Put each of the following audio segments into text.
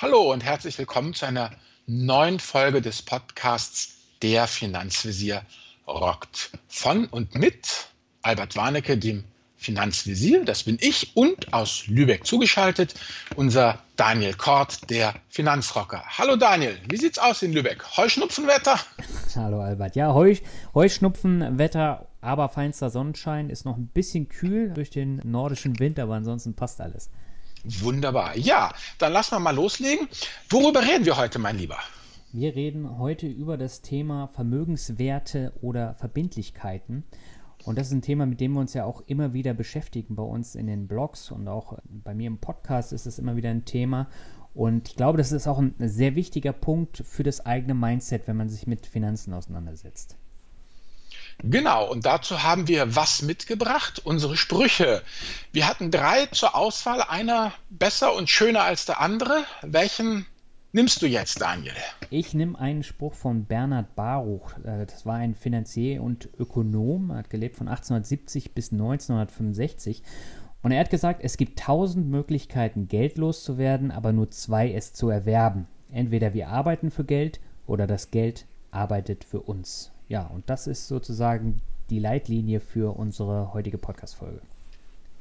Hallo und herzlich willkommen zu einer neuen Folge des Podcasts Der Finanzvisier rockt. Von und mit Albert Warnecke, dem Finanzvisier, das bin ich, und aus Lübeck zugeschaltet unser Daniel Kort, der Finanzrocker. Hallo Daniel, wie sieht's aus in Lübeck? Heuschnupfenwetter? Hallo Albert. Ja, Heu, Heuschnupfenwetter, aber feinster Sonnenschein, ist noch ein bisschen kühl durch den nordischen Wind, aber ansonsten passt alles. Wunderbar. Ja, dann lassen wir mal loslegen. Worüber reden wir heute, mein Lieber? Wir reden heute über das Thema Vermögenswerte oder Verbindlichkeiten. Und das ist ein Thema, mit dem wir uns ja auch immer wieder beschäftigen bei uns in den Blogs und auch bei mir im Podcast ist es immer wieder ein Thema. Und ich glaube, das ist auch ein sehr wichtiger Punkt für das eigene Mindset, wenn man sich mit Finanzen auseinandersetzt. Genau, und dazu haben wir was mitgebracht, unsere Sprüche. Wir hatten drei zur Auswahl, einer besser und schöner als der andere. Welchen nimmst du jetzt, Daniel? Ich nehme einen Spruch von Bernhard Baruch. Äh, das war ein Finanzier und Ökonom, er hat gelebt von 1870 bis 1965. Und er hat gesagt, es gibt tausend Möglichkeiten, Geld loszuwerden, aber nur zwei es zu erwerben. Entweder wir arbeiten für Geld oder das Geld arbeitet für uns. Ja, und das ist sozusagen die Leitlinie für unsere heutige Podcast-Folge.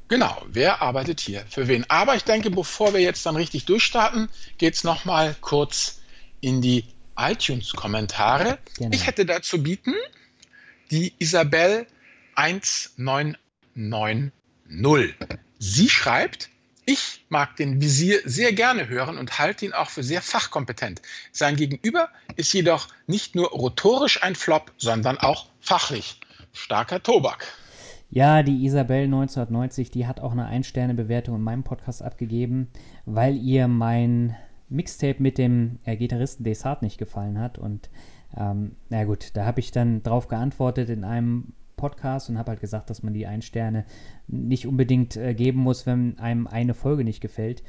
Genau, wer arbeitet hier für wen? Aber ich denke, bevor wir jetzt dann richtig durchstarten, geht es nochmal kurz in die iTunes-Kommentare. Genau. Ich hätte dazu bieten die Isabel 1990. Sie schreibt, ich mag den Visier sehr gerne hören und halte ihn auch für sehr fachkompetent. Sein Gegenüber ist jedoch nicht nur rhetorisch ein Flop, sondern auch fachlich. Starker Tobak. Ja, die Isabel 1990, die hat auch eine Ein-Sterne-Bewertung in meinem Podcast abgegeben, weil ihr mein Mixtape mit dem äh, Gitarristen Desart nicht gefallen hat. Und ähm, na gut, da habe ich dann drauf geantwortet in einem Podcast und habe halt gesagt, dass man die Ein-Sterne nicht unbedingt äh, geben muss, wenn einem eine Folge nicht gefällt.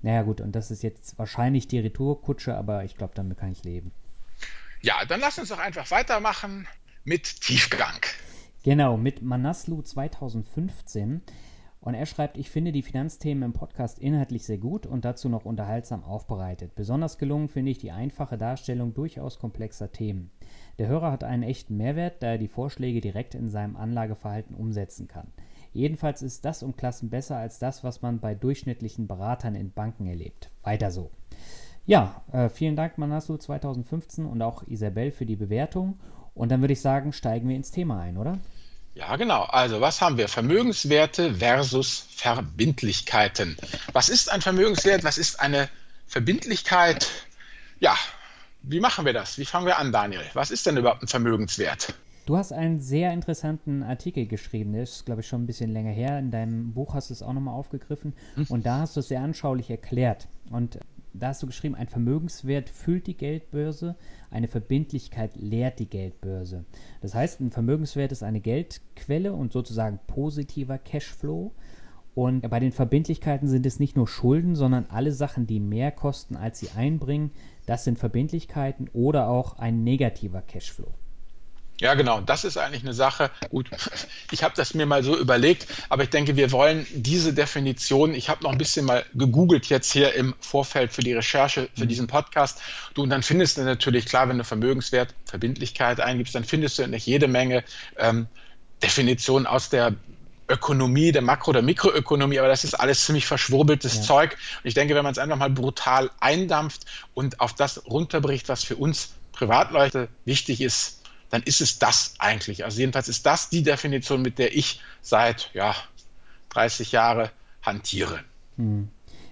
Naja gut, und das ist jetzt wahrscheinlich die Retourkutsche, aber ich glaube, damit kann ich leben. Ja, dann lass uns doch einfach weitermachen mit Tiefgang. Genau, mit Manaslu 2015. Und er schreibt, ich finde die Finanzthemen im Podcast inhaltlich sehr gut und dazu noch unterhaltsam aufbereitet. Besonders gelungen finde ich die einfache Darstellung durchaus komplexer Themen. Der Hörer hat einen echten Mehrwert, da er die Vorschläge direkt in seinem Anlageverhalten umsetzen kann. Jedenfalls ist das um Klassen besser als das, was man bei durchschnittlichen Beratern in Banken erlebt. Weiter so. Ja, äh, vielen Dank Manasu 2015 und auch Isabel für die Bewertung. Und dann würde ich sagen, steigen wir ins Thema ein, oder? Ja, genau. Also, was haben wir? Vermögenswerte versus Verbindlichkeiten. Was ist ein Vermögenswert? Was ist eine Verbindlichkeit? Ja, wie machen wir das? Wie fangen wir an, Daniel? Was ist denn überhaupt ein Vermögenswert? Du hast einen sehr interessanten Artikel geschrieben, der ist, glaube ich, schon ein bisschen länger her. In deinem Buch hast du es auch nochmal aufgegriffen hm. und da hast du es sehr anschaulich erklärt. Und da hast du geschrieben, ein Vermögenswert füllt die Geldbörse, eine Verbindlichkeit leert die Geldbörse. Das heißt, ein Vermögenswert ist eine Geldquelle und sozusagen positiver Cashflow. Und bei den Verbindlichkeiten sind es nicht nur Schulden, sondern alle Sachen, die mehr kosten, als sie einbringen. Das sind Verbindlichkeiten oder auch ein negativer Cashflow. Ja, genau. Das ist eigentlich eine Sache. Gut, ich habe das mir mal so überlegt, aber ich denke, wir wollen diese Definition. Ich habe noch ein bisschen mal gegoogelt jetzt hier im Vorfeld für die Recherche für mhm. diesen Podcast. Du und dann findest du natürlich klar, wenn du Vermögenswert, Verbindlichkeit eingibst, dann findest du nicht jede Menge ähm, Definitionen aus der Ökonomie, der Makro- oder Mikroökonomie, aber das ist alles ziemlich verschwurbeltes ja. Zeug. Und ich denke, wenn man es einfach mal brutal eindampft und auf das runterbricht, was für uns Privatleute wichtig ist, dann ist es das eigentlich. Also jedenfalls ist das die Definition, mit der ich seit ja, 30 Jahren hantiere. Hm.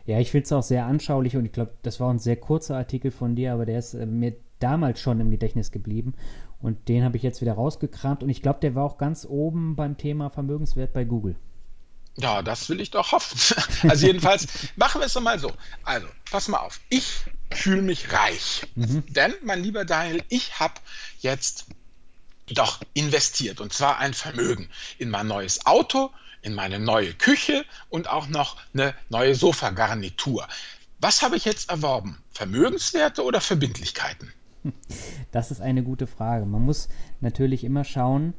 Ja, ich finde es auch sehr anschaulich und ich glaube, das war ein sehr kurzer Artikel von dir, aber der ist äh, mir damals schon im Gedächtnis geblieben und den habe ich jetzt wieder rausgekramt und ich glaube, der war auch ganz oben beim Thema Vermögenswert bei Google. Ja, das will ich doch hoffen. Also jedenfalls machen wir es doch mal so. Also, pass mal auf. Ich fühle mich reich. Mhm. Denn, mein lieber Daniel, ich habe jetzt doch investiert und zwar ein Vermögen in mein neues Auto, in meine neue Küche und auch noch eine neue Sofagarnitur. Was habe ich jetzt erworben? Vermögenswerte oder Verbindlichkeiten? Das ist eine gute Frage. Man muss natürlich immer schauen,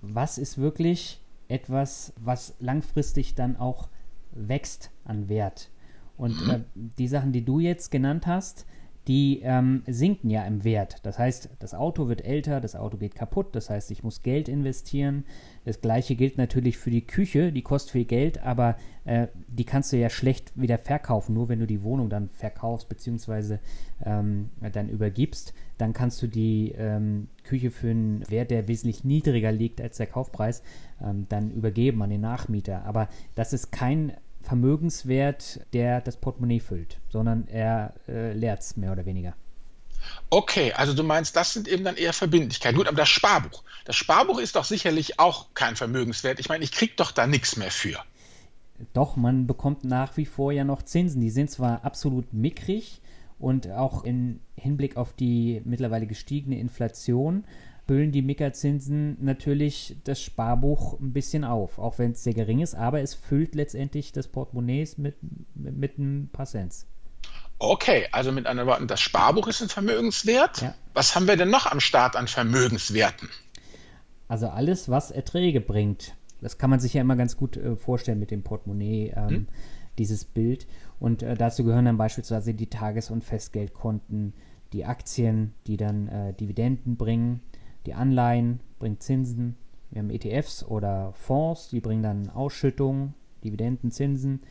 was ist wirklich etwas, was langfristig dann auch wächst an Wert. Und mhm. äh, die Sachen, die du jetzt genannt hast, die ähm, sinken ja im Wert. Das heißt, das Auto wird älter, das Auto geht kaputt, das heißt, ich muss Geld investieren. Das gleiche gilt natürlich für die Küche, die kostet viel Geld, aber äh, die kannst du ja schlecht wieder verkaufen. Nur wenn du die Wohnung dann verkaufst bzw. Ähm, dann übergibst, dann kannst du die ähm, Küche für einen Wert, der wesentlich niedriger liegt als der Kaufpreis, ähm, dann übergeben an den Nachmieter. Aber das ist kein Vermögenswert, der das Portemonnaie füllt, sondern er äh, leert es mehr oder weniger. Okay, also du meinst, das sind eben dann eher Verbindlichkeiten. Gut, aber das Sparbuch. Das Sparbuch ist doch sicherlich auch kein Vermögenswert. Ich meine, ich kriege doch da nichts mehr für. Doch, man bekommt nach wie vor ja noch Zinsen. Die sind zwar absolut mickrig und auch im Hinblick auf die mittlerweile gestiegene Inflation füllen die Mickerzinsen natürlich das Sparbuch ein bisschen auf, auch wenn es sehr gering ist, aber es füllt letztendlich das Portemonnaie mit, mit, mit ein paar Cents. Okay, also mit anderen Worten, das Sparbuch ist ein Vermögenswert. Ja. Was haben wir denn noch am Start an Vermögenswerten? Also alles, was Erträge bringt. Das kann man sich ja immer ganz gut äh, vorstellen mit dem Portemonnaie, ähm, hm. dieses Bild. Und äh, dazu gehören dann beispielsweise die Tages- und Festgeldkonten, die Aktien, die dann äh, Dividenden bringen, die Anleihen bringen Zinsen. Wir haben ETFs oder Fonds, die bringen dann Ausschüttungen, Dividenden, Zinsen.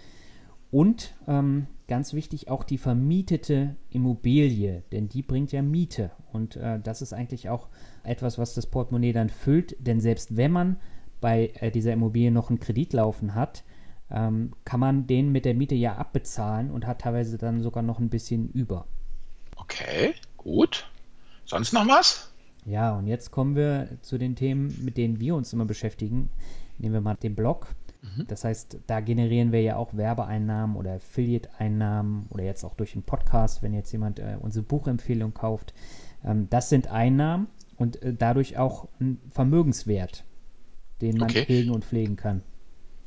Und ähm, ganz wichtig auch die vermietete Immobilie, denn die bringt ja Miete. Und äh, das ist eigentlich auch etwas, was das Portemonnaie dann füllt. Denn selbst wenn man bei äh, dieser Immobilie noch einen Kredit laufen hat, ähm, kann man den mit der Miete ja abbezahlen und hat teilweise dann sogar noch ein bisschen über. Okay, gut. Sonst noch was? Ja, und jetzt kommen wir zu den Themen, mit denen wir uns immer beschäftigen. Nehmen wir mal den Blog. Mhm. Das heißt, da generieren wir ja auch Werbeeinnahmen oder Affiliate-Einnahmen oder jetzt auch durch den Podcast, wenn jetzt jemand äh, unsere Buchempfehlung kauft. Ähm, das sind Einnahmen und äh, dadurch auch ein Vermögenswert, den man okay. hegen und pflegen kann.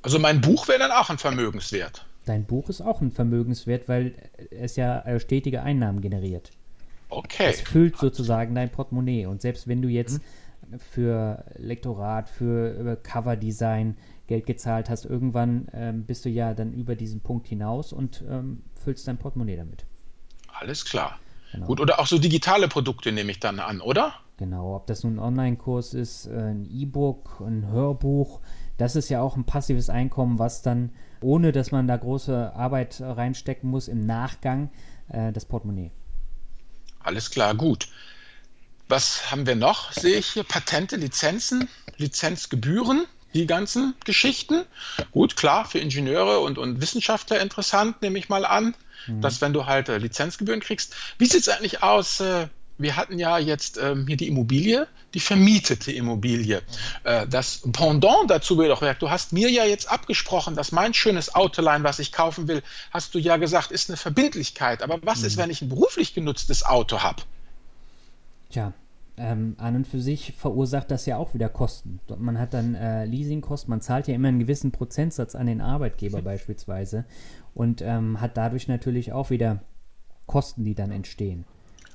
Also mein Buch wäre dann auch ein Vermögenswert. Dein Buch ist auch ein Vermögenswert, weil es ja stetige Einnahmen generiert. Okay. Es füllt sozusagen dein Portemonnaie. Und selbst wenn du jetzt mhm. für Lektorat, für Coverdesign Geld gezahlt hast, irgendwann ähm, bist du ja dann über diesen Punkt hinaus und ähm, füllst dein Portemonnaie damit. Alles klar. Genau. Gut, oder auch so digitale Produkte nehme ich dann an, oder? Genau, ob das nun ein Online-Kurs ist, äh, ein E-Book, ein Hörbuch, das ist ja auch ein passives Einkommen, was dann, ohne dass man da große Arbeit reinstecken muss, im Nachgang äh, das Portemonnaie alles klar, gut. Was haben wir noch? Sehe ich hier Patente, Lizenzen, Lizenzgebühren, die ganzen Geschichten. Gut, klar, für Ingenieure und, und Wissenschaftler interessant, nehme ich mal an, mhm. dass wenn du halt äh, Lizenzgebühren kriegst. Wie sieht es eigentlich aus? Äh, wir hatten ja jetzt ähm, hier die Immobilie, die vermietete Immobilie. Äh, das Pendant dazu wäre doch, du hast mir ja jetzt abgesprochen, dass mein schönes Autolein, was ich kaufen will, hast du ja gesagt, ist eine Verbindlichkeit. Aber was mhm. ist, wenn ich ein beruflich genutztes Auto habe? Tja, ähm, an und für sich verursacht das ja auch wieder Kosten. Man hat dann äh, Leasingkosten, man zahlt ja immer einen gewissen Prozentsatz an den Arbeitgeber mhm. beispielsweise und ähm, hat dadurch natürlich auch wieder Kosten, die dann entstehen.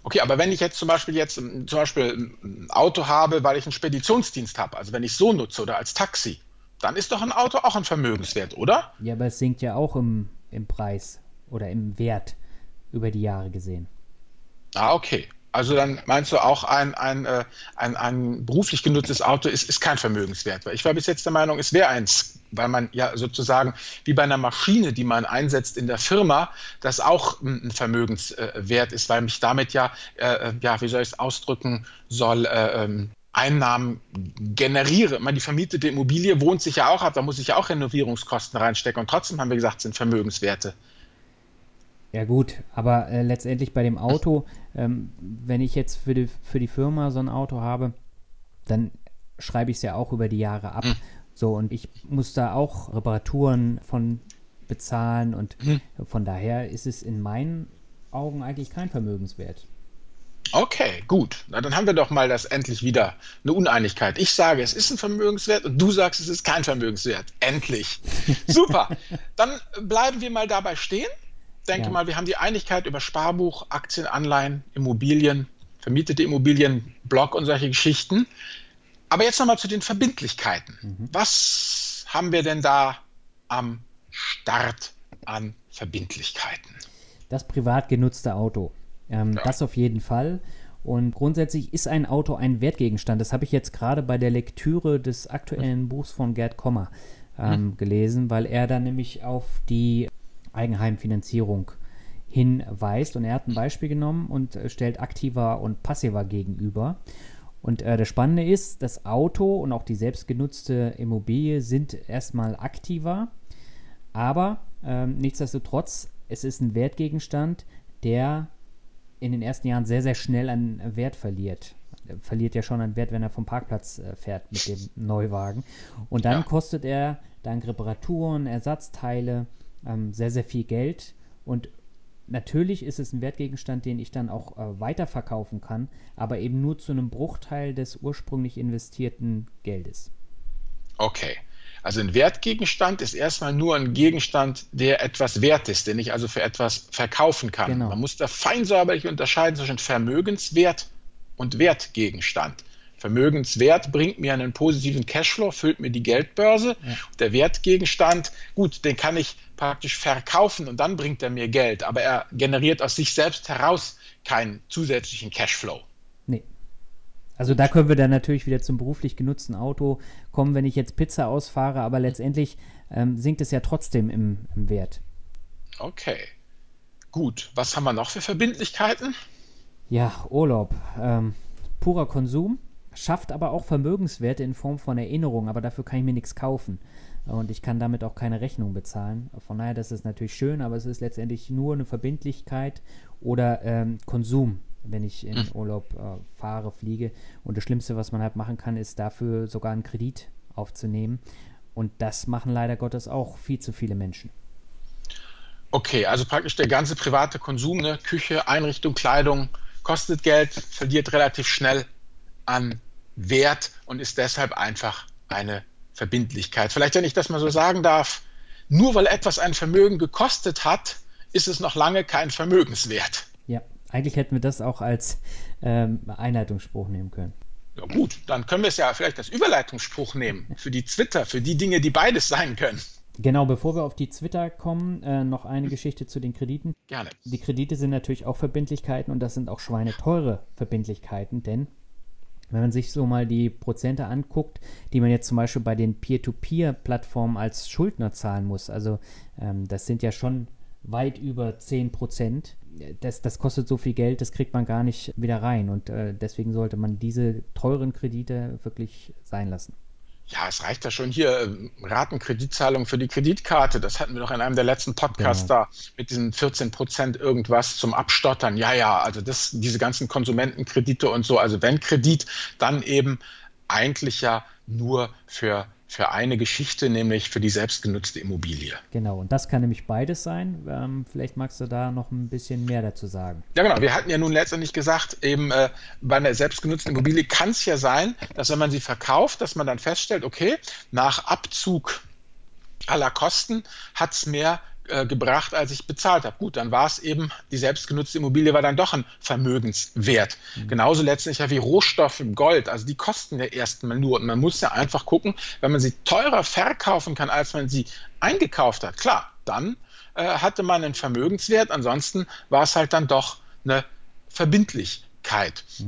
Okay, aber wenn ich jetzt zum Beispiel jetzt ähm, zum Beispiel ein Auto habe, weil ich einen Speditionsdienst habe, also wenn ich so nutze oder als Taxi, dann ist doch ein Auto auch ein Vermögenswert, oder? Ja, aber es sinkt ja auch im, im Preis oder im Wert über die Jahre gesehen. Ah, okay. Also dann meinst du auch, ein, ein, äh, ein, ein beruflich genutztes Auto ist, ist kein Vermögenswert. Ich war bis jetzt der Meinung, es wäre eins, weil man ja sozusagen wie bei einer Maschine, die man einsetzt in der Firma, das auch ein Vermögenswert ist, weil mich damit ja, äh, ja wie soll ich es ausdrücken soll, äh, ähm, Einnahmen generiere. Man, die vermietete Immobilie wohnt sich ja auch ab, da muss ich ja auch Renovierungskosten reinstecken und trotzdem haben wir gesagt, sind Vermögenswerte. Ja gut, aber äh, letztendlich bei dem Auto, ähm, wenn ich jetzt für die, für die Firma so ein Auto habe, dann schreibe ich es ja auch über die Jahre ab. Mhm. So, und ich muss da auch Reparaturen von bezahlen und mhm. von daher ist es in meinen Augen eigentlich kein Vermögenswert. Okay, gut. Na, dann haben wir doch mal das endlich wieder eine Uneinigkeit. Ich sage, es ist ein Vermögenswert und du sagst, es ist kein Vermögenswert. Endlich. Super. dann bleiben wir mal dabei stehen denke ja. mal, wir haben die Einigkeit über Sparbuch, Aktien, Anleihen, Immobilien, vermietete Immobilien, Block und solche Geschichten. Aber jetzt nochmal zu den Verbindlichkeiten. Mhm. Was haben wir denn da am Start? an Verbindlichkeiten? Das privat genutzte Auto. Ähm, ja. Das auf jeden Fall. Und grundsätzlich ist ein Auto ein Wertgegenstand. Das habe ich jetzt gerade bei der Lektüre des aktuellen Buchs von Gerd Kommer ähm, hm. gelesen, weil er dann nämlich auf die Eigenheimfinanzierung hinweist. Und er hat ein Beispiel genommen und stellt aktiver und passiver gegenüber. Und äh, das Spannende ist, das Auto und auch die selbstgenutzte Immobilie sind erstmal aktiver, aber ähm, nichtsdestotrotz, es ist ein Wertgegenstand, der in den ersten Jahren sehr, sehr schnell an Wert verliert. Er verliert ja schon an Wert, wenn er vom Parkplatz äh, fährt mit dem Neuwagen. Und dann ja. kostet er dank Reparaturen, Ersatzteile ähm, sehr, sehr viel Geld. Und Natürlich ist es ein Wertgegenstand, den ich dann auch äh, weiterverkaufen kann, aber eben nur zu einem Bruchteil des ursprünglich investierten Geldes. Okay. Also ein Wertgegenstand ist erstmal nur ein Gegenstand, der etwas wert ist, den ich also für etwas verkaufen kann. Genau. Man muss da fein säuberlich unterscheiden zwischen Vermögenswert und Wertgegenstand. Vermögenswert bringt mir einen positiven Cashflow, füllt mir die Geldbörse. Ja. Der Wertgegenstand, gut, den kann ich praktisch verkaufen und dann bringt er mir Geld, aber er generiert aus sich selbst heraus keinen zusätzlichen Cashflow. Nee. Also da können wir dann natürlich wieder zum beruflich genutzten Auto kommen, wenn ich jetzt Pizza ausfahre, aber letztendlich ähm, sinkt es ja trotzdem im, im Wert. Okay. Gut, was haben wir noch für Verbindlichkeiten? Ja, Urlaub. Ähm, purer Konsum schafft aber auch Vermögenswerte in Form von Erinnerungen, aber dafür kann ich mir nichts kaufen. Und ich kann damit auch keine Rechnung bezahlen. Von daher, das ist natürlich schön, aber es ist letztendlich nur eine Verbindlichkeit oder ähm, Konsum, wenn ich in hm. Urlaub äh, fahre, fliege. Und das Schlimmste, was man halt machen kann, ist dafür sogar einen Kredit aufzunehmen. Und das machen leider Gottes auch viel zu viele Menschen. Okay, also praktisch der ganze private Konsum, ne? Küche, Einrichtung, Kleidung, kostet Geld, verliert relativ schnell an Wert und ist deshalb einfach eine Verbindlichkeit. Vielleicht, wenn ich das mal so sagen darf, nur weil etwas ein Vermögen gekostet hat, ist es noch lange kein Vermögenswert. Ja, eigentlich hätten wir das auch als ähm, Einleitungsspruch nehmen können. Ja gut, dann können wir es ja vielleicht als Überleitungsspruch nehmen für die Twitter, für die Dinge, die beides sein können. Genau, bevor wir auf die Twitter kommen, äh, noch eine Geschichte zu den Krediten. Gerne. Die Kredite sind natürlich auch Verbindlichkeiten und das sind auch schweineteure Verbindlichkeiten, denn wenn man sich so mal die Prozente anguckt, die man jetzt zum Beispiel bei den Peer-to-Peer-Plattformen als Schuldner zahlen muss, also ähm, das sind ja schon weit über 10 Prozent. Das, das kostet so viel Geld, das kriegt man gar nicht wieder rein. Und äh, deswegen sollte man diese teuren Kredite wirklich sein lassen. Ja, es reicht ja schon hier, ähm, Ratenkreditzahlung für die Kreditkarte. Das hatten wir doch in einem der letzten Podcasts genau. da mit diesen 14 Prozent irgendwas zum Abstottern. Ja, ja, also das, diese ganzen Konsumentenkredite und so. Also wenn Kredit, dann eben eigentlich ja nur für für eine Geschichte, nämlich für die selbstgenutzte Immobilie. Genau, und das kann nämlich beides sein. Ähm, vielleicht magst du da noch ein bisschen mehr dazu sagen. Ja, genau. Wir hatten ja nun letztendlich gesagt, eben äh, bei einer selbstgenutzten Immobilie kann es ja sein, dass wenn man sie verkauft, dass man dann feststellt, okay, nach Abzug aller Kosten hat es mehr äh, gebracht, als ich bezahlt habe. Gut, dann war es eben, die selbstgenutzte Immobilie war dann doch ein Vermögenswert. Mhm. Genauso letztlich ja wie Rohstoffe im Gold. Also die kosten ja erstmal nur. Und man muss ja einfach gucken, wenn man sie teurer verkaufen kann, als man sie eingekauft hat. Klar, dann äh, hatte man einen Vermögenswert. Ansonsten war es halt dann doch eine verbindlich.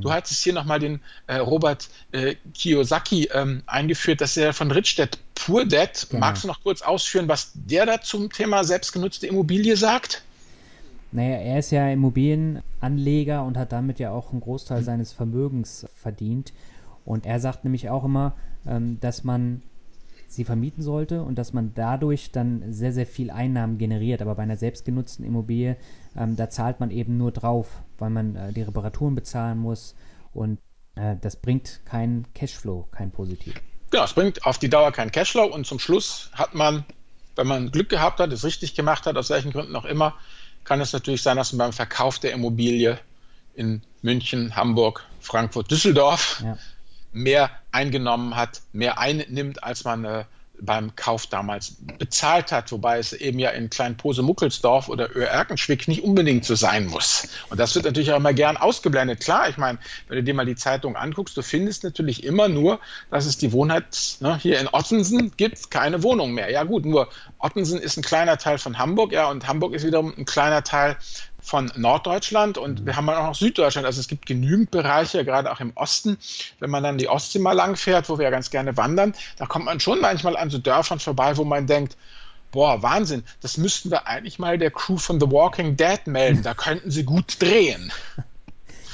Du hattest hier nochmal den äh, Robert äh, Kiyosaki ähm, eingeführt, dass er von Rich Dad Poor Dad. Genau. Magst du noch kurz ausführen, was der da zum Thema selbstgenutzte Immobilie sagt? Naja, er ist ja Immobilienanleger und hat damit ja auch einen Großteil mhm. seines Vermögens verdient. Und er sagt nämlich auch immer, ähm, dass man sie vermieten sollte und dass man dadurch dann sehr, sehr viel Einnahmen generiert. Aber bei einer selbstgenutzten Immobilie, ähm, da zahlt man eben nur drauf, weil man äh, die Reparaturen bezahlen muss und äh, das bringt keinen Cashflow, kein positiv. Genau, es bringt auf die Dauer keinen Cashflow und zum Schluss hat man, wenn man Glück gehabt hat, es richtig gemacht hat, aus welchen Gründen auch immer, kann es natürlich sein, dass man beim Verkauf der Immobilie in München, Hamburg, Frankfurt, Düsseldorf ja mehr eingenommen hat, mehr einnimmt, als man äh, beim Kauf damals bezahlt hat, wobei es eben ja in Kleinpose-Muckelsdorf oder Öhr-Erkenschwick nicht unbedingt so sein muss. Und das wird natürlich auch immer gern ausgeblendet. Klar, ich meine, wenn du dir mal die Zeitung anguckst, du findest natürlich immer nur, dass es die Wohnheit, ne, hier in Ottensen gibt keine Wohnung mehr. Ja gut, nur Ottensen ist ein kleiner Teil von Hamburg, ja, und Hamburg ist wiederum ein kleiner Teil von Norddeutschland und wir haben auch noch Süddeutschland. Also es gibt genügend Bereiche, gerade auch im Osten. Wenn man dann die Ostsee mal lang fährt, wo wir ja ganz gerne wandern, da kommt man schon manchmal an so Dörfern vorbei, wo man denkt, boah, Wahnsinn, das müssten wir eigentlich mal der Crew von The Walking Dead melden. Da könnten sie gut drehen.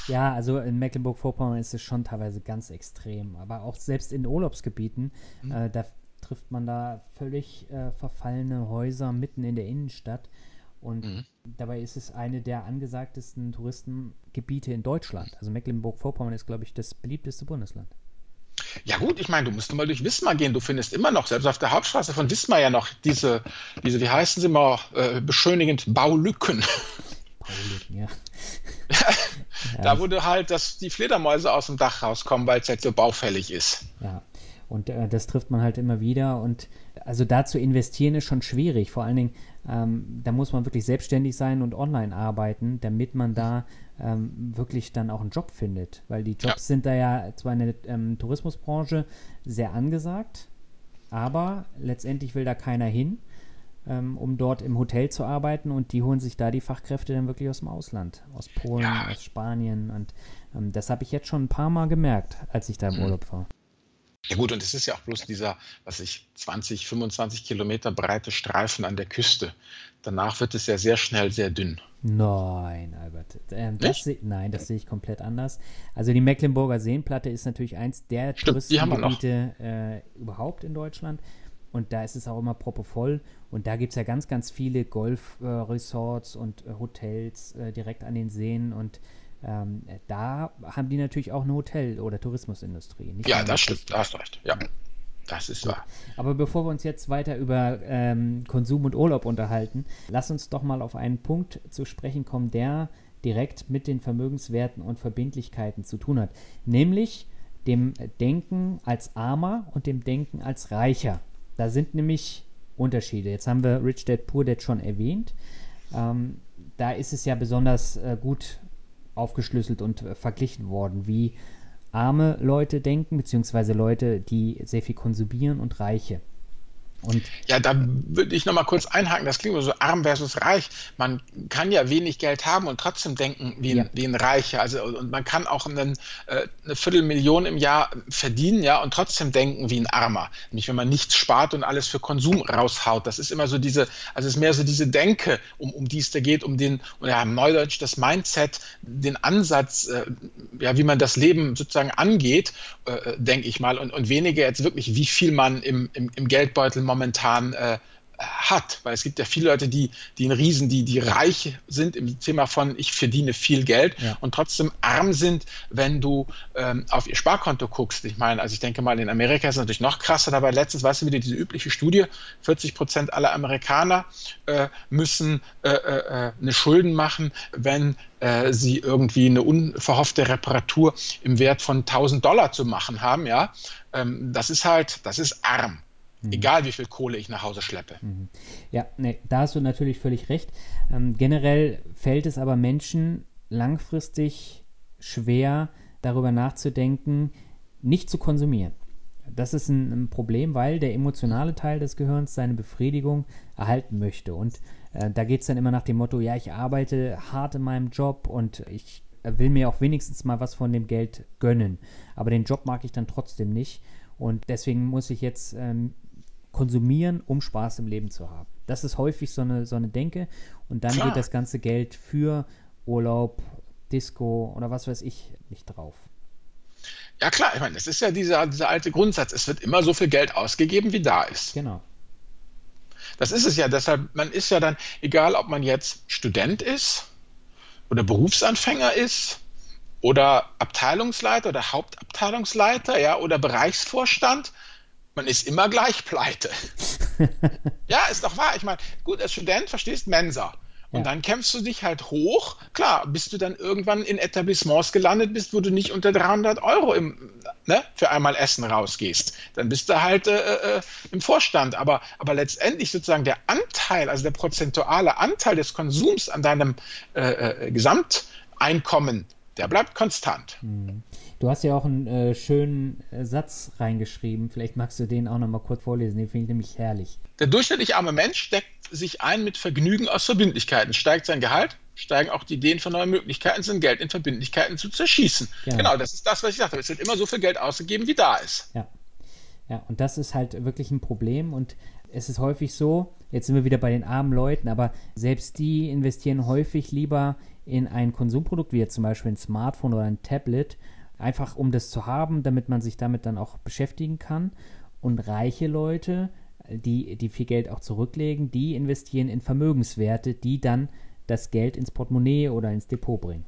Ja, also in Mecklenburg-Vorpommern ist es schon teilweise ganz extrem. Aber auch selbst in Urlaubsgebieten, mhm. äh, da trifft man da völlig äh, verfallene Häuser mitten in der Innenstadt. Und mhm. dabei ist es eine der angesagtesten Touristengebiete in Deutschland. Also Mecklenburg-Vorpommern ist, glaube ich, das beliebteste Bundesland. Ja gut, ich meine, du musst mal durch Wismar gehen. Du findest immer noch, selbst auf der Hauptstraße von Wismar ja noch diese, diese wie heißen sie mal, äh, beschönigend, Baulücken. Baulücken, ja. ja. Da du halt, dass die Fledermäuse aus dem Dach rauskommen, weil es halt so baufällig ist. Ja, und äh, das trifft man halt immer wieder. Und also da zu investieren ist schon schwierig. Vor allen Dingen, ähm, da muss man wirklich selbstständig sein und online arbeiten, damit man da ähm, wirklich dann auch einen Job findet. Weil die Jobs ja. sind da ja zwar in der ähm, Tourismusbranche sehr angesagt, aber letztendlich will da keiner hin, ähm, um dort im Hotel zu arbeiten und die holen sich da die Fachkräfte dann wirklich aus dem Ausland, aus Polen, ja. aus Spanien und ähm, das habe ich jetzt schon ein paar Mal gemerkt, als ich da im mhm. Urlaub war. Ja gut, und es ist ja auch bloß dieser, was ich, 20, 25 Kilometer breite Streifen an der Küste. Danach wird es ja sehr schnell sehr dünn. Nein, Albert. Ähm, das nein, das sehe ich komplett anders. Also die Mecklenburger Seenplatte ist natürlich eins der Touristengebiete äh, überhaupt in Deutschland. Und da ist es auch immer proppevoll. Und da gibt es ja ganz, ganz viele Golfresorts äh, und äh, Hotels äh, direkt an den Seen. Und ähm, da haben die natürlich auch eine Hotel- oder Tourismusindustrie. ja, das stimmt, da hast du recht. Ja, das ist wahr. Aber bevor wir uns jetzt weiter über ähm, Konsum und Urlaub unterhalten, lass uns doch mal auf einen Punkt zu sprechen kommen, der direkt mit den Vermögenswerten und Verbindlichkeiten zu tun hat. Nämlich dem Denken als Armer und dem Denken als Reicher. Da sind nämlich Unterschiede. Jetzt haben wir Rich Dad Poor Dad schon erwähnt. Ähm, da ist es ja besonders äh, gut aufgeschlüsselt und äh, verglichen worden, wie arme Leute denken, beziehungsweise Leute, die sehr viel konsumieren und reiche. Und ja, da würde ich nochmal kurz einhaken. Das klingt so arm versus reich. Man kann ja wenig Geld haben und trotzdem denken wie, ja. ein, wie ein Reicher. Also, und man kann auch einen, äh, eine Viertelmillion im Jahr verdienen, ja, und trotzdem denken wie ein Armer. Nämlich, wenn man nichts spart und alles für Konsum raushaut. Das ist immer so diese, also es ist mehr so diese Denke, um, um die es da geht, um den, ja, im Neudeutsch das Mindset, den Ansatz, äh, ja, wie man das Leben sozusagen angeht, äh, denke ich mal, und, und weniger jetzt wirklich, wie viel man im, im, im Geldbeutel momentan äh, hat, weil es gibt ja viele Leute, die, die einen Riesen, die, die reich sind im Thema von ich verdiene viel Geld ja. und trotzdem arm sind, wenn du ähm, auf ihr Sparkonto guckst. Ich meine, also ich denke mal, in Amerika ist es natürlich noch krasser dabei. Letztens, weißt du, wieder diese übliche Studie, 40 Prozent aller Amerikaner äh, müssen äh, äh, eine Schulden machen, wenn äh, sie irgendwie eine unverhoffte Reparatur im Wert von 1000 Dollar zu machen haben, ja. Ähm, das ist halt, das ist arm. Mhm. Egal wie viel Kohle ich nach Hause schleppe. Mhm. Ja, nee, da hast du natürlich völlig recht. Ähm, generell fällt es aber Menschen langfristig schwer, darüber nachzudenken, nicht zu konsumieren. Das ist ein, ein, Problem, weil der emotionale Teil des Gehirns seine Befriedigung erhalten möchte. Und äh, da geht es dann immer nach dem Motto, ja, ich arbeite hart in meinem Job und ich will mir auch wenigstens mal was von dem Geld gönnen. Aber den Job mag ich dann trotzdem nicht. Und deswegen muss ich jetzt ähm, konsumieren, um Spaß im Leben zu haben. Das ist häufig so eine, so eine Denke. Und dann Klar. geht das ganze Geld für Urlaub, Disco oder was weiß ich nicht drauf. Ja klar, ich meine, das ist ja dieser, dieser alte Grundsatz. Es wird immer so viel Geld ausgegeben, wie da ist. Genau. Das ist es ja. Deshalb, man ist ja dann, egal ob man jetzt Student ist oder Berufsanfänger ist oder Abteilungsleiter oder Hauptabteilungsleiter, ja, oder Bereichsvorstand, man ist immer gleich pleite. ja, ist doch wahr. Ich meine, gut, als Student verstehst Mensa. Und ja. dann kämpfst du dich halt hoch. Klar, bis du dann irgendwann in Etablissements gelandet bist, wo du nicht unter 300 Euro im, ne, für einmal Essen rausgehst. Dann bist du halt äh, äh, im Vorstand. Aber, aber letztendlich sozusagen der Anteil, also der prozentuale Anteil des Konsums an deinem äh, äh Gesamteinkommen, der bleibt konstant. Hm. Du hast ja auch einen äh, schönen äh, Satz reingeschrieben. Vielleicht magst du den auch noch mal kurz vorlesen. Den finde ich nämlich herrlich. Der durchschnittlich arme Mensch steckt sich ein mit Vergnügen aus Verbindlichkeiten. Steigt sein Gehalt, steigen auch die Ideen von neuen Möglichkeiten, sein Geld in Verbindlichkeiten zu zerschießen. Genau. genau, das ist das, was ich sagte. Es wird immer so viel Geld ausgegeben, wie da ist. Ja. Ja, und das ist halt wirklich ein Problem. Und es ist häufig so, jetzt sind wir wieder bei den armen Leuten, aber selbst die investieren häufig lieber in ein Konsumprodukt, wie jetzt zum Beispiel ein Smartphone oder ein Tablet, Einfach um das zu haben, damit man sich damit dann auch beschäftigen kann. Und reiche Leute, die, die viel Geld auch zurücklegen, die investieren in Vermögenswerte, die dann das Geld ins Portemonnaie oder ins Depot bringen.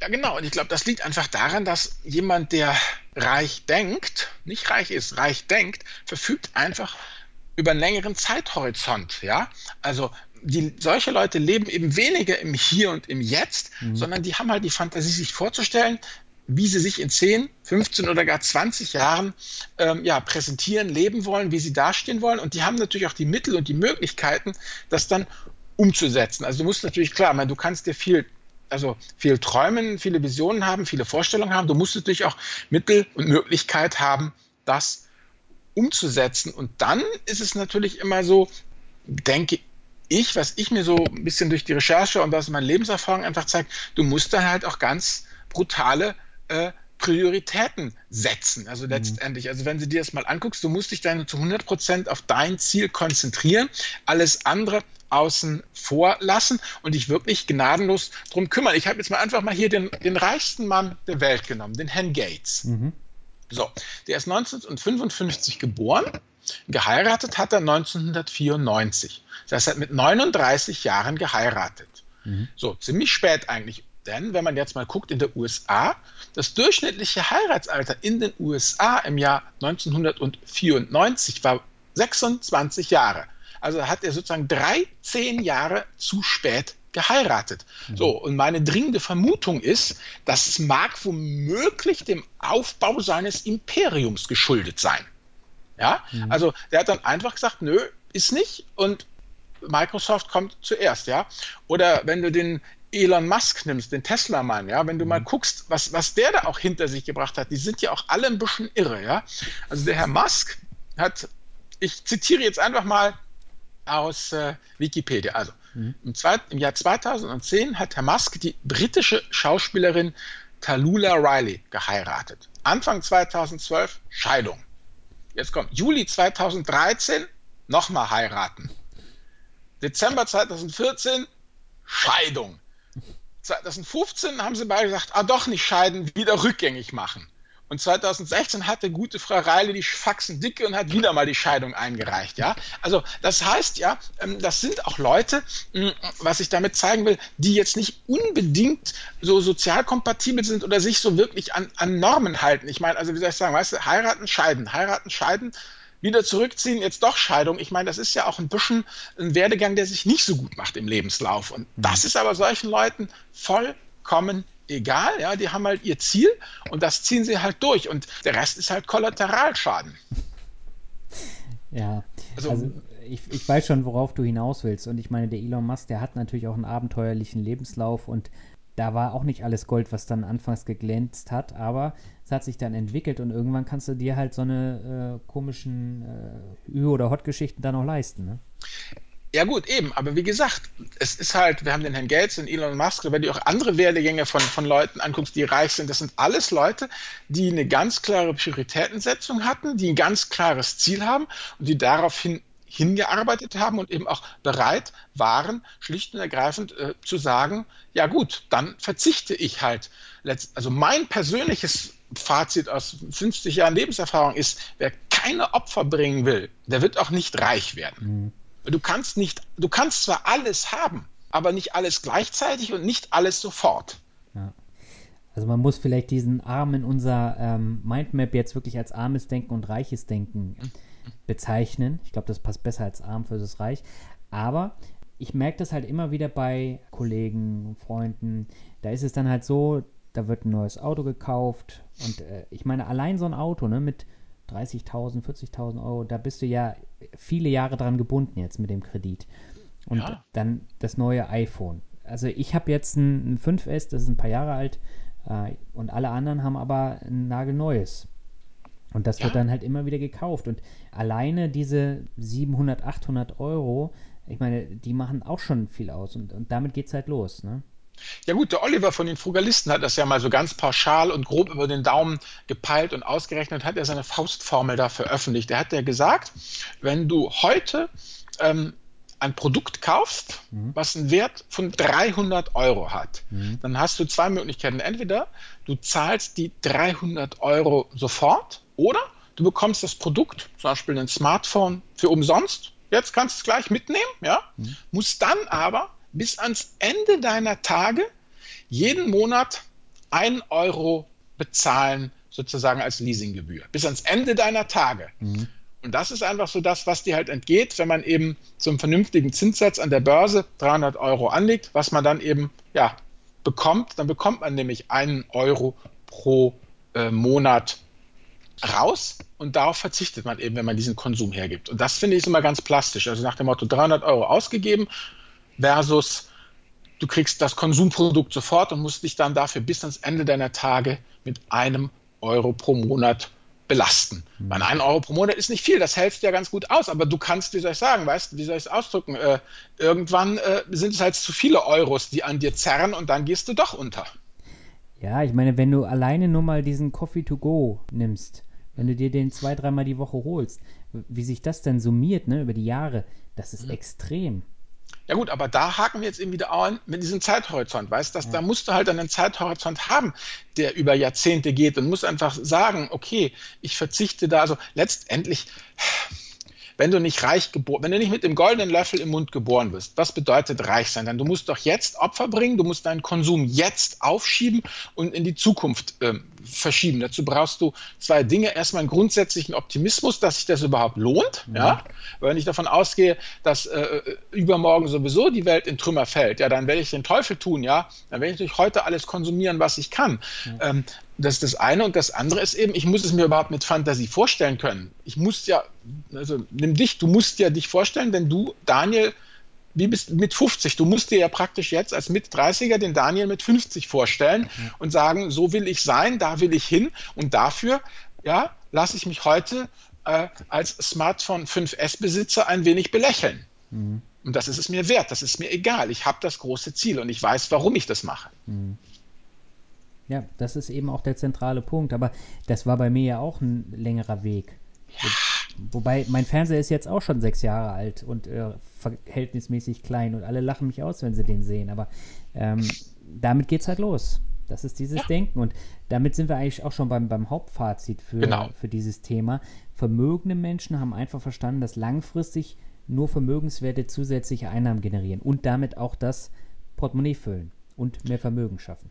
Ja, genau. Und ich glaube, das liegt einfach daran, dass jemand, der reich denkt, nicht reich ist, reich denkt, verfügt einfach über einen längeren Zeithorizont. Ja, also die, solche Leute leben eben weniger im Hier und im Jetzt, mhm. sondern die haben halt die Fantasie, sich vorzustellen, wie sie sich in 10, 15 oder gar 20 Jahren ähm, ja, präsentieren, leben wollen, wie sie dastehen wollen. Und die haben natürlich auch die Mittel und die Möglichkeiten, das dann umzusetzen. Also du musst natürlich klar, meine, du kannst dir viel also viel träumen, viele Visionen haben, viele Vorstellungen haben. Du musst natürlich auch Mittel und Möglichkeit haben, das umzusetzen. Und dann ist es natürlich immer so, denke ich, was ich mir so ein bisschen durch die Recherche und was meine Lebenserfahrung einfach zeigt, du musst dann halt auch ganz brutale äh, Prioritäten setzen. Also mhm. letztendlich, also wenn du dir das mal anguckst, du musst dich dann zu 100 Prozent auf dein Ziel konzentrieren, alles andere außen vor lassen und dich wirklich gnadenlos drum kümmern. Ich habe jetzt mal einfach mal hier den, den reichsten Mann der Welt genommen, den Herrn Gates. Mhm. So, der ist 1955 geboren, geheiratet hat er 1994. Das heißt, er hat mit 39 Jahren geheiratet. Mhm. So, ziemlich spät eigentlich. Denn wenn man jetzt mal guckt in den USA, das durchschnittliche Heiratsalter in den USA im Jahr 1994 war 26 Jahre. Also hat er sozusagen 13 Jahre zu spät geheiratet. Mhm. So, und meine dringende Vermutung ist, dass es mag womöglich dem Aufbau seines Imperiums geschuldet sein. Ja, mhm. also der hat dann einfach gesagt, nö, ist nicht und Microsoft kommt zuerst, ja. Oder wenn du den Elon Musk nimmst, den Tesla-Mann, ja, wenn du mal mhm. guckst, was, was der da auch hinter sich gebracht hat, die sind ja auch alle ein bisschen irre, ja. Also der Herr Musk hat, ich zitiere jetzt einfach mal aus äh, Wikipedia, also mhm. im, zweit, im Jahr 2010 hat Herr Musk die britische Schauspielerin Talula Riley geheiratet. Anfang 2012 Scheidung. Jetzt kommt Juli 2013 nochmal heiraten. Dezember 2014 Scheidung. 2015 haben sie beide gesagt, ah doch nicht scheiden, wieder rückgängig machen. Und 2016 hatte gute Frau Reile die Faxen dicke und hat wieder mal die Scheidung eingereicht. Ja, also das heißt ja, ähm, das sind auch Leute, mm, was ich damit zeigen will, die jetzt nicht unbedingt so sozial kompatibel sind oder sich so wirklich an, an Normen halten. Ich meine, also wie soll ich sagen, weißt du, heiraten, scheiden, heiraten, scheiden wieder zurückziehen, jetzt doch Scheidung. Ich meine, das ist ja auch ein bisschen ein Werdegang, der sich nicht so gut macht im Lebenslauf. Und das ist aber solchen Leuten vollkommen egal. Ja, die haben halt ihr Ziel und das ziehen sie halt durch. Und der Rest ist halt Kollateralschaden. Ja, also, also ich, ich weiß schon, worauf du hinaus willst. Und ich meine, der Elon Musk, der hat natürlich auch einen abenteuerlichen Lebenslauf und da war auch nicht alles Gold, was dann anfangs geglänzt hat, aber es hat sich dann entwickelt und irgendwann kannst du dir halt so eine äh, komischen äh, Ü- oder Hot-Geschichten dann auch leisten. Ne? Ja gut, eben, aber wie gesagt, es ist halt, wir haben den Herrn Gates und Elon Musk, wenn du auch andere Werdegänge von, von Leuten anguckst, die reich sind, das sind alles Leute, die eine ganz klare Prioritätensetzung hatten, die ein ganz klares Ziel haben und die daraufhin hingearbeitet haben und eben auch bereit waren, schlicht und ergreifend äh, zu sagen, ja gut, dann verzichte ich halt. Also mein persönliches Fazit aus 50 Jahren Lebenserfahrung ist, wer keine Opfer bringen will, der wird auch nicht reich werden. Mhm. Du kannst nicht, du kannst zwar alles haben, aber nicht alles gleichzeitig und nicht alles sofort. Ja. Also man muss vielleicht diesen Arm in unser ähm, Mindmap jetzt wirklich als armes Denken und reiches Denken bezeichnen. Ich glaube, das passt besser als arm für das Reich. Aber ich merke das halt immer wieder bei Kollegen, Freunden. Da ist es dann halt so, da wird ein neues Auto gekauft. Und äh, ich meine, allein so ein Auto ne, mit 30.000, 40.000 Euro, da bist du ja viele Jahre dran gebunden jetzt mit dem Kredit. Und ja. dann das neue iPhone. Also ich habe jetzt ein, ein 5S, das ist ein paar Jahre alt, äh, und alle anderen haben aber ein nagelneues. Und das ja. wird dann halt immer wieder gekauft. Und alleine diese 700, 800 Euro, ich meine, die machen auch schon viel aus. Und, und damit geht es halt los. Ne? Ja gut, der Oliver von den Frugalisten hat das ja mal so ganz pauschal und grob über den Daumen gepeilt und ausgerechnet, hat er seine Faustformel da veröffentlicht. Er hat ja gesagt, wenn du heute ähm, ein Produkt kaufst, mhm. was einen Wert von 300 Euro hat, mhm. dann hast du zwei Möglichkeiten. Entweder du zahlst die 300 Euro sofort oder du bekommst das Produkt, zum Beispiel ein Smartphone, für umsonst. Jetzt kannst du es gleich mitnehmen, ja, mhm. musst dann aber bis ans Ende deiner Tage jeden Monat ein Euro bezahlen, sozusagen als Leasinggebühr. Bis ans Ende deiner Tage. Mhm. Und das ist einfach so das, was dir halt entgeht, wenn man eben zum vernünftigen Zinssatz an der Börse 300 Euro anlegt, was man dann eben ja, bekommt. Dann bekommt man nämlich einen Euro pro äh, Monat raus und darauf verzichtet man eben, wenn man diesen Konsum hergibt. Und das finde ich immer ganz plastisch. Also nach dem Motto 300 Euro ausgegeben versus du kriegst das Konsumprodukt sofort und musst dich dann dafür bis ans Ende deiner Tage mit einem Euro pro Monat belasten. Mhm. Weil ein Euro pro Monat ist nicht viel, das hältst ja ganz gut aus, aber du kannst, wie soll ich sagen, weißt wie soll ich es ausdrücken, äh, irgendwann äh, sind es halt zu viele Euros, die an dir zerren und dann gehst du doch unter. Ja, ich meine, wenn du alleine nur mal diesen Coffee to go nimmst, wenn du dir den zwei, dreimal die Woche holst, wie sich das dann summiert, ne, über die Jahre, das ist mhm. extrem. Ja gut, aber da haken wir jetzt eben wieder an mit diesem Zeithorizont, weißt du, ja. da musst du halt einen Zeithorizont haben, der über Jahrzehnte geht und musst einfach sagen, okay, ich verzichte da, also letztendlich, wenn du nicht reich geboren, wenn du nicht mit dem goldenen Löffel im Mund geboren bist, was bedeutet reich sein? Dann du musst doch jetzt Opfer bringen, du musst deinen Konsum jetzt aufschieben und in die Zukunft ähm, verschieben. Dazu brauchst du zwei Dinge. Erstmal einen grundsätzlichen Optimismus, dass sich das überhaupt lohnt. Mhm. Ja? Wenn ich davon ausgehe, dass äh, übermorgen sowieso die Welt in Trümmer fällt, ja, dann werde ich den Teufel tun, ja. Dann werde ich natürlich heute alles konsumieren, was ich kann. Mhm. Ähm, das ist das eine. Und das andere ist eben, ich muss es mir überhaupt mit Fantasie vorstellen können. Ich muss ja, also nimm dich, du musst ja dich vorstellen, wenn du, Daniel, wie bist mit 50, du musst dir ja praktisch jetzt als mit 30er den Daniel mit 50 vorstellen mhm. und sagen, so will ich sein, da will ich hin. Und dafür, ja, lasse ich mich heute äh, als Smartphone 5S-Besitzer ein wenig belächeln. Mhm. Und das ist es mir wert, das ist mir egal. Ich habe das große Ziel und ich weiß, warum ich das mache. Mhm. Ja, das ist eben auch der zentrale Punkt. Aber das war bei mir ja auch ein längerer Weg. Ja. Wobei mein Fernseher ist jetzt auch schon sechs Jahre alt und äh, verhältnismäßig klein und alle lachen mich aus, wenn sie den sehen. Aber ähm, damit es halt los. Das ist dieses ja. Denken. Und damit sind wir eigentlich auch schon beim, beim Hauptfazit für, genau. für dieses Thema. Vermögende Menschen haben einfach verstanden, dass langfristig nur Vermögenswerte zusätzliche Einnahmen generieren und damit auch das Portemonnaie füllen und mehr Vermögen schaffen.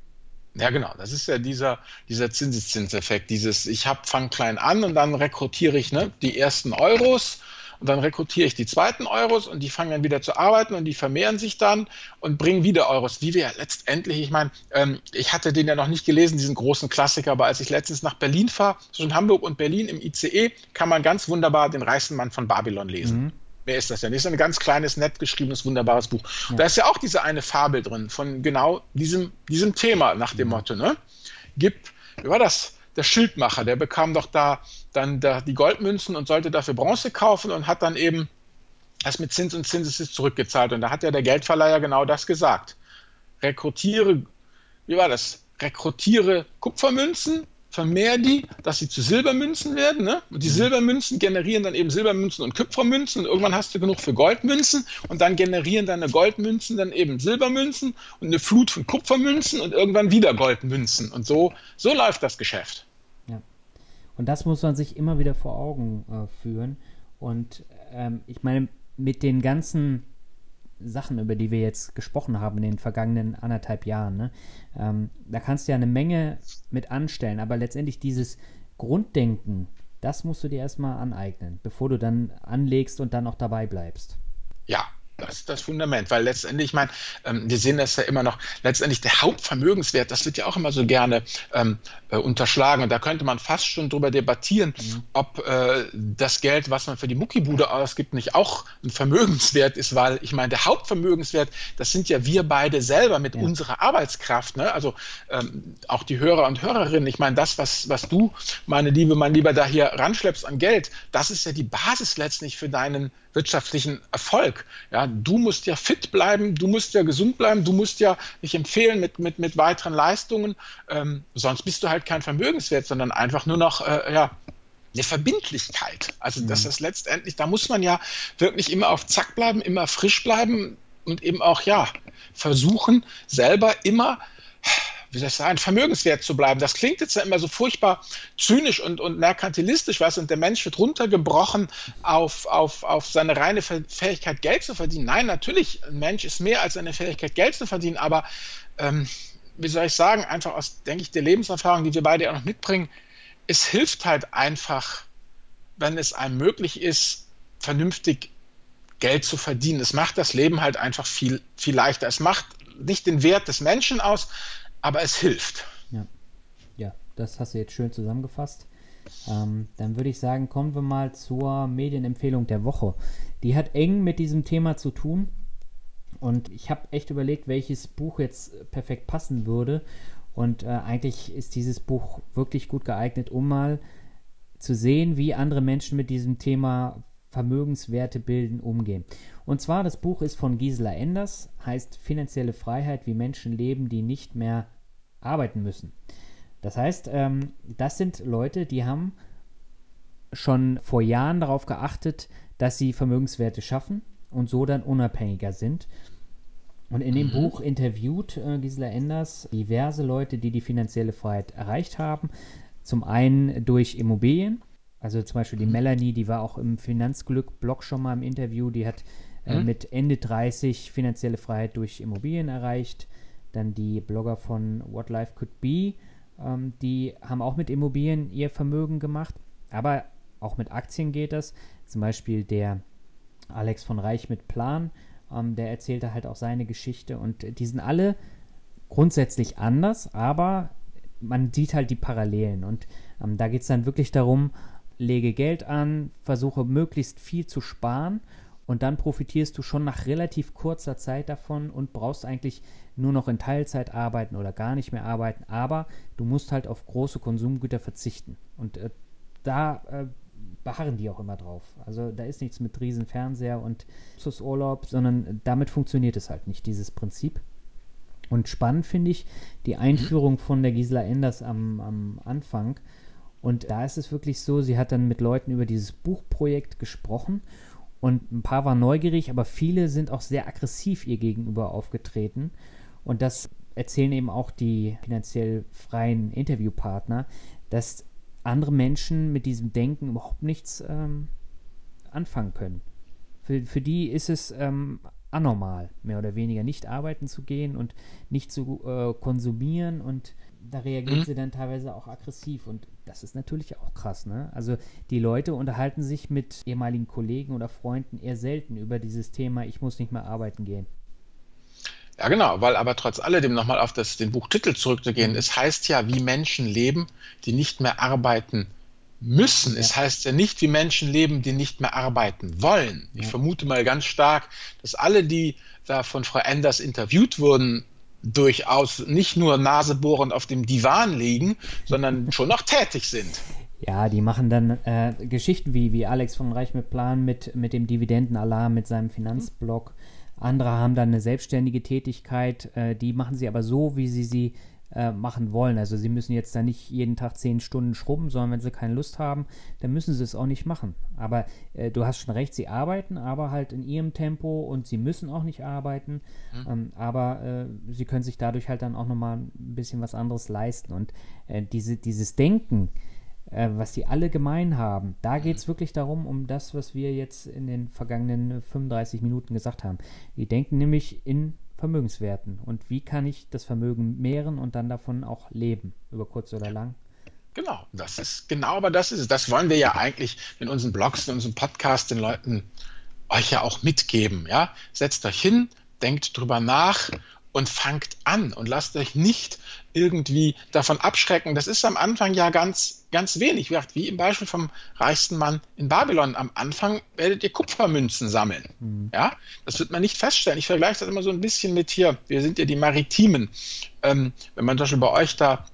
Ja, genau. Das ist ja dieser, dieser Zinseszinseffekt. Dieses, ich hab, fang klein an und dann rekrutiere ich ne, die ersten Euros und dann rekrutiere ich die zweiten Euros und die fangen dann wieder zu arbeiten und die vermehren sich dann und bringen wieder Euros. Wie wir letztendlich, ich meine, ähm, ich hatte den ja noch nicht gelesen, diesen großen Klassiker, aber als ich letztens nach Berlin fahre, zwischen Hamburg und Berlin im ICE, kann man ganz wunderbar den reichsten Mann von Babylon lesen. Mhm. Wer ist das denn? Das ist ein ganz kleines, nett geschriebenes, wunderbares Buch. Ja. Da ist ja auch diese eine Fabel drin von genau diesem, diesem Thema nach dem mhm. Motto, ne? Gib, wie war das? Der Schildmacher, der bekam doch da dann da die Goldmünzen und sollte dafür Bronze kaufen und hat dann eben das mit Zins und Zinseszins zurückgezahlt. Und da hat ja der Geldverleiher genau das gesagt. Rekrutiere, wie war das? Rekrutiere Kupfermünzen, vermehr die, dass sie zu Silbermünzen werden. Ne? Und die mhm. Silbermünzen generieren dann eben Silbermünzen und Kupfermünzen. Und irgendwann hast du genug für Goldmünzen. Und dann generieren deine Goldmünzen dann eben Silbermünzen und eine Flut von Kupfermünzen und irgendwann wieder Goldmünzen. Und so, so läuft das Geschäft. Ja. Und das muss man sich immer wieder vor Augen äh, führen. Und ähm, ich meine, mit den ganzen Sachen, über die wir jetzt gesprochen haben in den vergangenen anderthalb Jahren. Ne? Ähm, da kannst du ja eine Menge mit anstellen, aber letztendlich dieses Grunddenken, das musst du dir erstmal aneignen, bevor du dann anlegst und dann auch dabei bleibst. Ja, Das ist das Fundament, weil letztendlich, ich meine, ähm, wir sehen das ja immer noch, letztendlich der Hauptvermögenswert, das wird ja auch immer so gerne ähm, äh, unterschlagen. Und da könnte man fast schon drüber debattieren, mhm. ob äh, das Geld, was man für die Muckibude ausgibt, nicht auch ein Vermögenswert ist, weil ich meine, der Hauptvermögenswert, das sind ja wir beide selber mit ja. unserer Arbeitskraft. Ne? Also ähm, auch die Hörer und Hörerinnen, ich meine, das, was, was du, meine Liebe, mein Lieber, da hier ranschleppst an Geld, das ist ja die Basis letztlich für deinen wirtschaftlichen Erfolg. Ja, du musst ja fit bleiben, du musst ja gesund bleiben, du musst ja dich empfehlen mit, mit, mit weiteren Leistungen. Ähm, sonst bist du halt kein Vermögenswert, sondern einfach nur noch äh, ja, eine Verbindlichkeit. Also mhm. das ist letztendlich, da muss man ja wirklich immer auf Zack bleiben, immer frisch bleiben und eben auch ja versuchen, selber immer wie soll ich sagen, vermögenswert zu bleiben. Das klingt jetzt ja immer so furchtbar zynisch und, und merkantilistisch, was und der Mensch wird runtergebrochen auf, auf, auf seine reine Fähigkeit, Geld zu verdienen. Nein, natürlich, ein Mensch ist mehr als seine Fähigkeit, Geld zu verdienen, aber ähm, wie soll ich sagen, einfach aus, denke ich, der Lebenserfahrung, die wir beide ja noch mitbringen, es hilft halt einfach, wenn es einem möglich ist, vernünftig Geld zu verdienen. Es macht das Leben halt einfach viel, viel leichter. Es macht nicht den Wert des Menschen aus, aber es hilft. Ja, ja das hast du jetzt schön zusammengefasst. Ähm, dann würde ich sagen, kommen wir mal zur Medienempfehlung der Woche. Die hat eng mit diesem Thema zu tun. Und ich habe echt überlegt, welches Buch jetzt perfekt passen würde. Und äh, eigentlich ist dieses Buch wirklich gut geeignet, um mal zu sehen, wie andere Menschen mit diesem Thema Vermögenswerte bilden umgehen. Und zwar, das Buch ist von Gisela Enders, heißt Finanzielle Freiheit, wie Menschen leben, die nicht mehr arbeiten müssen. Das heißt, ähm, das sind Leute, die haben schon vor Jahren darauf geachtet, dass sie Vermögenswerte schaffen und so dann unabhängiger sind. Und in dem mhm. Buch interviewt äh, Gisela Enders diverse Leute, die die finanzielle Freiheit erreicht haben. Zum einen durch Immobilien, also zum Beispiel die mhm. Melanie, die war auch im Finanzglück-Blog schon mal im Interview, die hat äh, mhm. mit Ende 30 finanzielle Freiheit durch Immobilien erreicht. Dann die Blogger von What Life Could Be, ähm, die haben auch mit Immobilien ihr Vermögen gemacht, aber auch mit Aktien geht das. Zum Beispiel der Alex von Reich mit Plan, ähm, der erzählte halt auch seine Geschichte. Und die sind alle grundsätzlich anders, aber man sieht halt die Parallelen. Und ähm, da geht es dann wirklich darum, lege Geld an, versuche möglichst viel zu sparen und dann profitierst du schon nach relativ kurzer Zeit davon und brauchst eigentlich nur noch in Teilzeit arbeiten oder gar nicht mehr arbeiten, aber du musst halt auf große Konsumgüter verzichten. Und äh, da äh, beharren die auch immer drauf. Also da ist nichts mit Riesenfernseher und Urlaub, sondern damit funktioniert es halt nicht, dieses Prinzip. Und spannend finde ich die Einführung von der Gisela Enders am, am Anfang. Und da ist es wirklich so, sie hat dann mit Leuten über dieses Buchprojekt gesprochen und ein paar waren neugierig, aber viele sind auch sehr aggressiv ihr gegenüber aufgetreten. Und das erzählen eben auch die finanziell freien Interviewpartner, dass andere Menschen mit diesem Denken überhaupt nichts ähm, anfangen können. Für, für die ist es ähm, anormal, mehr oder weniger nicht arbeiten zu gehen und nicht zu äh, konsumieren und da reagieren mhm. sie dann teilweise auch aggressiv und das ist natürlich auch krass, ne? Also die Leute unterhalten sich mit ehemaligen Kollegen oder Freunden eher selten über dieses Thema, ich muss nicht mehr arbeiten gehen. Ja, genau, weil aber trotz alledem nochmal auf das, den Buchtitel zurückzugehen, es heißt ja, wie Menschen leben, die nicht mehr arbeiten müssen. Ja. Es heißt ja nicht, wie Menschen leben, die nicht mehr arbeiten wollen. Ich vermute mal ganz stark, dass alle, die da von Frau Enders interviewt wurden, durchaus nicht nur nasebohrend auf dem Divan liegen, sondern schon noch tätig sind. Ja, die machen dann äh, Geschichten wie, wie Alex von Reich mit Plan mit, mit dem Dividendenalarm, mit seinem Finanzblog. Andere haben dann eine selbstständige Tätigkeit, äh, die machen sie aber so, wie sie sie äh, machen wollen. Also sie müssen jetzt da nicht jeden Tag zehn Stunden schrubben, sondern wenn sie keine Lust haben, dann müssen sie es auch nicht machen. Aber äh, du hast schon recht, sie arbeiten, aber halt in ihrem Tempo und sie müssen auch nicht arbeiten. Mhm. Ähm, aber äh, sie können sich dadurch halt dann auch nochmal ein bisschen was anderes leisten. Und äh, diese, dieses Denken, äh, was die alle gemein haben, da mhm. geht es wirklich darum, um das, was wir jetzt in den vergangenen 35 Minuten gesagt haben. Die denken nämlich in Vermögenswerten und wie kann ich das Vermögen mehren und dann davon auch leben, über kurz oder lang. Genau, das ist genau, aber das ist es. Das wollen wir ja eigentlich in unseren Blogs, in unserem Podcast den Leuten euch ja auch mitgeben. Ja? Setzt euch hin, denkt drüber nach und fangt an und lasst euch nicht irgendwie davon abschrecken. Das ist am Anfang ja ganz, ganz wenig. Wie im Beispiel vom reichsten Mann in Babylon. Am Anfang werdet ihr Kupfermünzen sammeln. Mhm. Ja, das wird man nicht feststellen. Ich vergleiche das immer so ein bisschen mit hier. Wir sind ja die Maritimen. Ähm, wenn man zum Beispiel bei euch da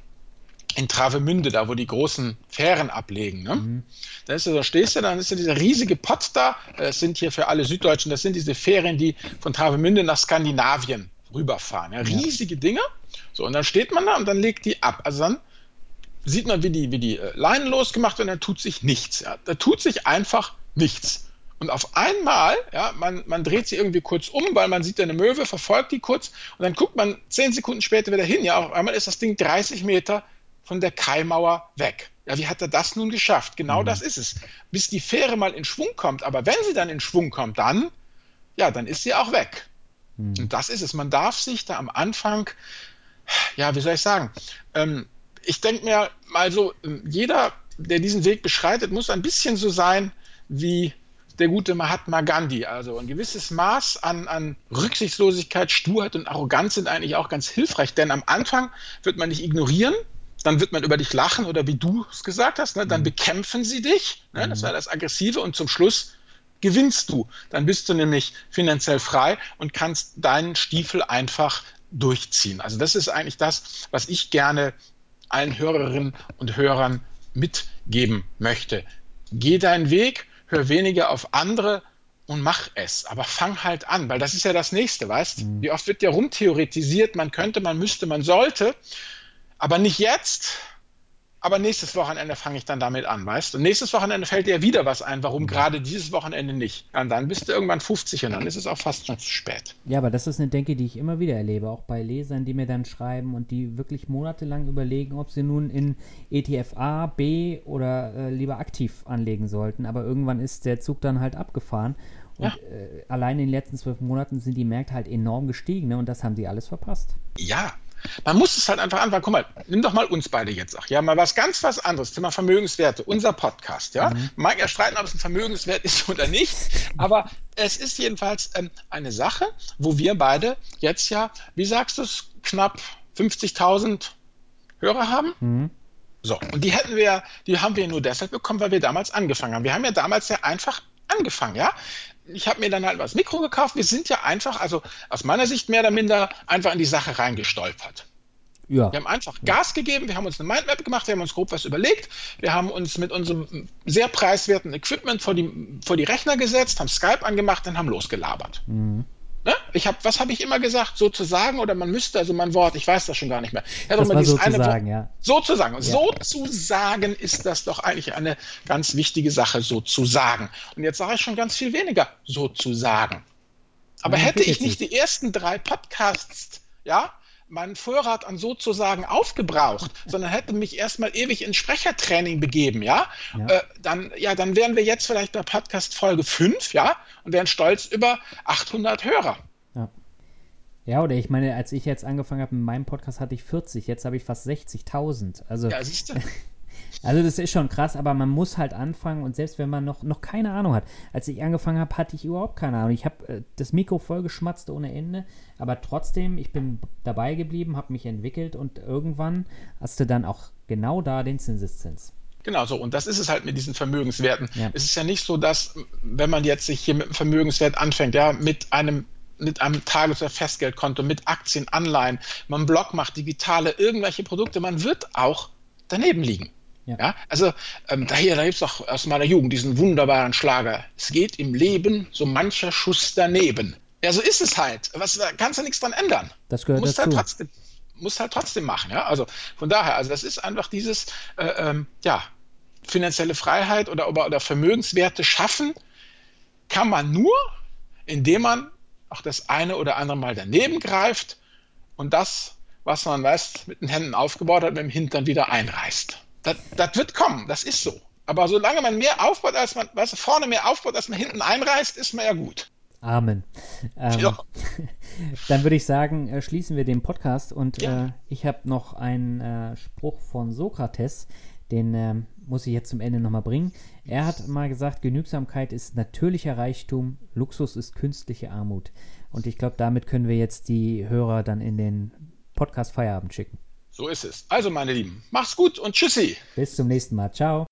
in Travemünde, da wo die großen Fähren ablegen. Ne? Mhm. Da, ist, da stehst du, dann ist ja dieser riesige Pott da. Das sind hier für alle Süddeutschen, das sind diese Fähren, die von Travemünde nach Skandinavien rüberfahren. Ja? Riesige. Dinger. So, und dann steht man da und dann legt die ab. Also dann sieht man, wie die, wie die äh, Leinen losgemacht werden, da tut sich nichts. Ja? Da tut sich einfach nichts. Und auf einmal, ja, man, man dreht sie irgendwie kurz um, weil man sieht eine Möwe, verfolgt die kurz und dann guckt man zehn Sekunden später wieder hin. Ja, auf einmal ist das Ding 30 Meter von der Kaimauer weg. Ja, wie hat er das nun geschafft? Genau mhm. das ist es. Bis die Fähre mal in Schwung kommt. Aber wenn sie dann in Schwung kommt, dann, ja, dann ist sie auch weg. Mhm. Und das ist es. Man darf sich da am Anfang, ja, wie soll ich sagen, ähm, ich denke mir mal so, ähm, jeder, der diesen Weg beschreitet, muss ein bisschen so sein wie der gute Mahatma Gandhi. Also ein gewisses Maß an, an Rücksichtslosigkeit, Sturheit und Arroganz sind eigentlich auch ganz hilfreich, denn am Anfang wird man nicht ignorieren, dann wird man über dich lachen oder wie du es gesagt hast, ne, dann mhm. bekämpfen sie dich. Ne, das mhm. war das Aggressive und zum Schluss gewinnst du. Dann bist du nämlich finanziell frei und kannst deinen Stiefel einfach durchziehen. Also das ist eigentlich das, was ich gerne allen Hörerinnen und Hörern mitgeben möchte. Geh deinen Weg, hör weniger auf andere und mach es. Aber fang halt an, weil das ist ja das Nächste, weißt? Mhm. Wie oft wird ja rumtheoretisiert, man könnte, man müsste, man sollte. Aber nicht jetzt, aber nächstes Wochenende fange ich dann damit an, weißt du? Und nächstes Wochenende fällt dir wieder was ein, warum gerade dieses Wochenende nicht. Und dann bist du irgendwann 50 und dann ist es auch fast schon zu spät. Ja, aber das ist eine Denke, die ich immer wieder erlebe, auch bei Lesern, die mir dann schreiben und die wirklich monatelang überlegen, ob sie nun in ETF A, B oder äh, lieber aktiv anlegen sollten. Aber irgendwann ist der Zug dann halt abgefahren. Und ja. äh, allein in den letzten zwölf Monaten sind die Märkte halt enorm gestiegen ne? und das haben sie alles verpasst. Ja, man muss es halt einfach anfangen. Guck mal, nimm doch mal uns beide jetzt auch. Ja, mal was ganz was anderes. Thema Vermögenswerte. Unser Podcast. Ja, mhm. mag ja streiten, ob es ein Vermögenswert ist oder nicht. Aber es ist jedenfalls ähm, eine Sache, wo wir beide jetzt ja, wie sagst du es, knapp 50.000 Hörer haben. Mhm. So, und die hätten wir, die haben wir nur deshalb bekommen, weil wir damals angefangen haben. Wir haben ja damals sehr einfach angefangen, ja ich habe mir dann halt was Mikro gekauft. Wir sind ja einfach, also aus meiner Sicht mehr oder minder, einfach in die Sache reingestolpert. Ja. Wir haben einfach Gas gegeben, wir haben uns eine Mindmap gemacht, wir haben uns grob was überlegt, wir haben uns mit unserem sehr preiswerten Equipment vor die, vor die Rechner gesetzt, haben Skype angemacht und haben losgelabert. Mhm. Ne? Ich habe, was habe ich immer gesagt? Sozusagen oder man müsste, also mein Wort, ich weiß das schon gar nicht mehr. Ja, das war sozusagen, ja. Sozusagen. Ja. Sozusagen ist das doch eigentlich eine ganz wichtige Sache, sozusagen. Und jetzt sage ich schon ganz viel weniger, sozusagen. Aber ja, hätte ich nicht die ersten drei Podcasts, ja, meinen Vorrat an sozusagen aufgebraucht, sondern hätte mich erstmal ewig in Sprechertraining begeben, ja, ja. Äh, dann, ja, dann wären wir jetzt vielleicht bei Podcast Folge 5, ja, und wären stolz über 800 Hörer. Ja. Ja, oder ich meine, als ich jetzt angefangen habe mit meinem Podcast, hatte ich 40, jetzt habe ich fast 60.000. Also, ja, siehst du. Also das ist schon krass, aber man muss halt anfangen und selbst wenn man noch, noch keine Ahnung hat. Als ich angefangen habe, hatte ich überhaupt keine Ahnung. Ich habe äh, das Mikro voll geschmatzt ohne Ende, aber trotzdem, ich bin dabei geblieben, habe mich entwickelt und irgendwann hast du dann auch genau da den Zinseszins. Genau so. Und das ist es halt mit diesen Vermögenswerten. Ja. Es ist ja nicht so, dass, wenn man jetzt sich hier mit einem Vermögenswert anfängt, ja, mit einem mit einem Tages- oder Festgeldkonto, mit Aktien, Anleihen, man Blog macht, digitale, irgendwelche Produkte, man wird auch daneben liegen. Ja. ja. also ähm, da, da gibt es doch aus meiner Jugend diesen wunderbaren Schlager. Es geht im Leben so mancher Schuss daneben. Ja, so ist es halt. Was, da kannst du nichts dran ändern. Das gehört musst dazu. Halt trotzdem, musst halt trotzdem machen. Ja, also von daher, also das ist einfach dieses, äh, ähm, ja, finanzielle Freiheit oder, oder, oder Vermögenswerte schaffen, kann man nur, indem man auch das eine oder andere Mal daneben greift und das, was man weiß, mit den Händen aufgebaut hat, mit dem Hintern wieder einreißt. Das, das wird kommen, das ist so. Aber solange man mehr aufbaut, als man, weißt vorne mehr aufbaut, als man hinten einreißt, ist man ja gut. Amen. Ähm, ja. Dann würde ich sagen, äh, schließen wir den Podcast und ja. äh, ich habe noch einen äh, Spruch von Sokrates, den ähm, muss ich jetzt zum Ende nochmal bringen. Er hat mal gesagt, Genügsamkeit ist natürlicher Reichtum, Luxus ist künstliche Armut. Und ich glaube, damit können wir jetzt die Hörer dann in den Podcast Feierabend schicken. So ist es. Also, meine Lieben, mach's gut und tschüssi. Bis zum nächsten Mal. Ciao.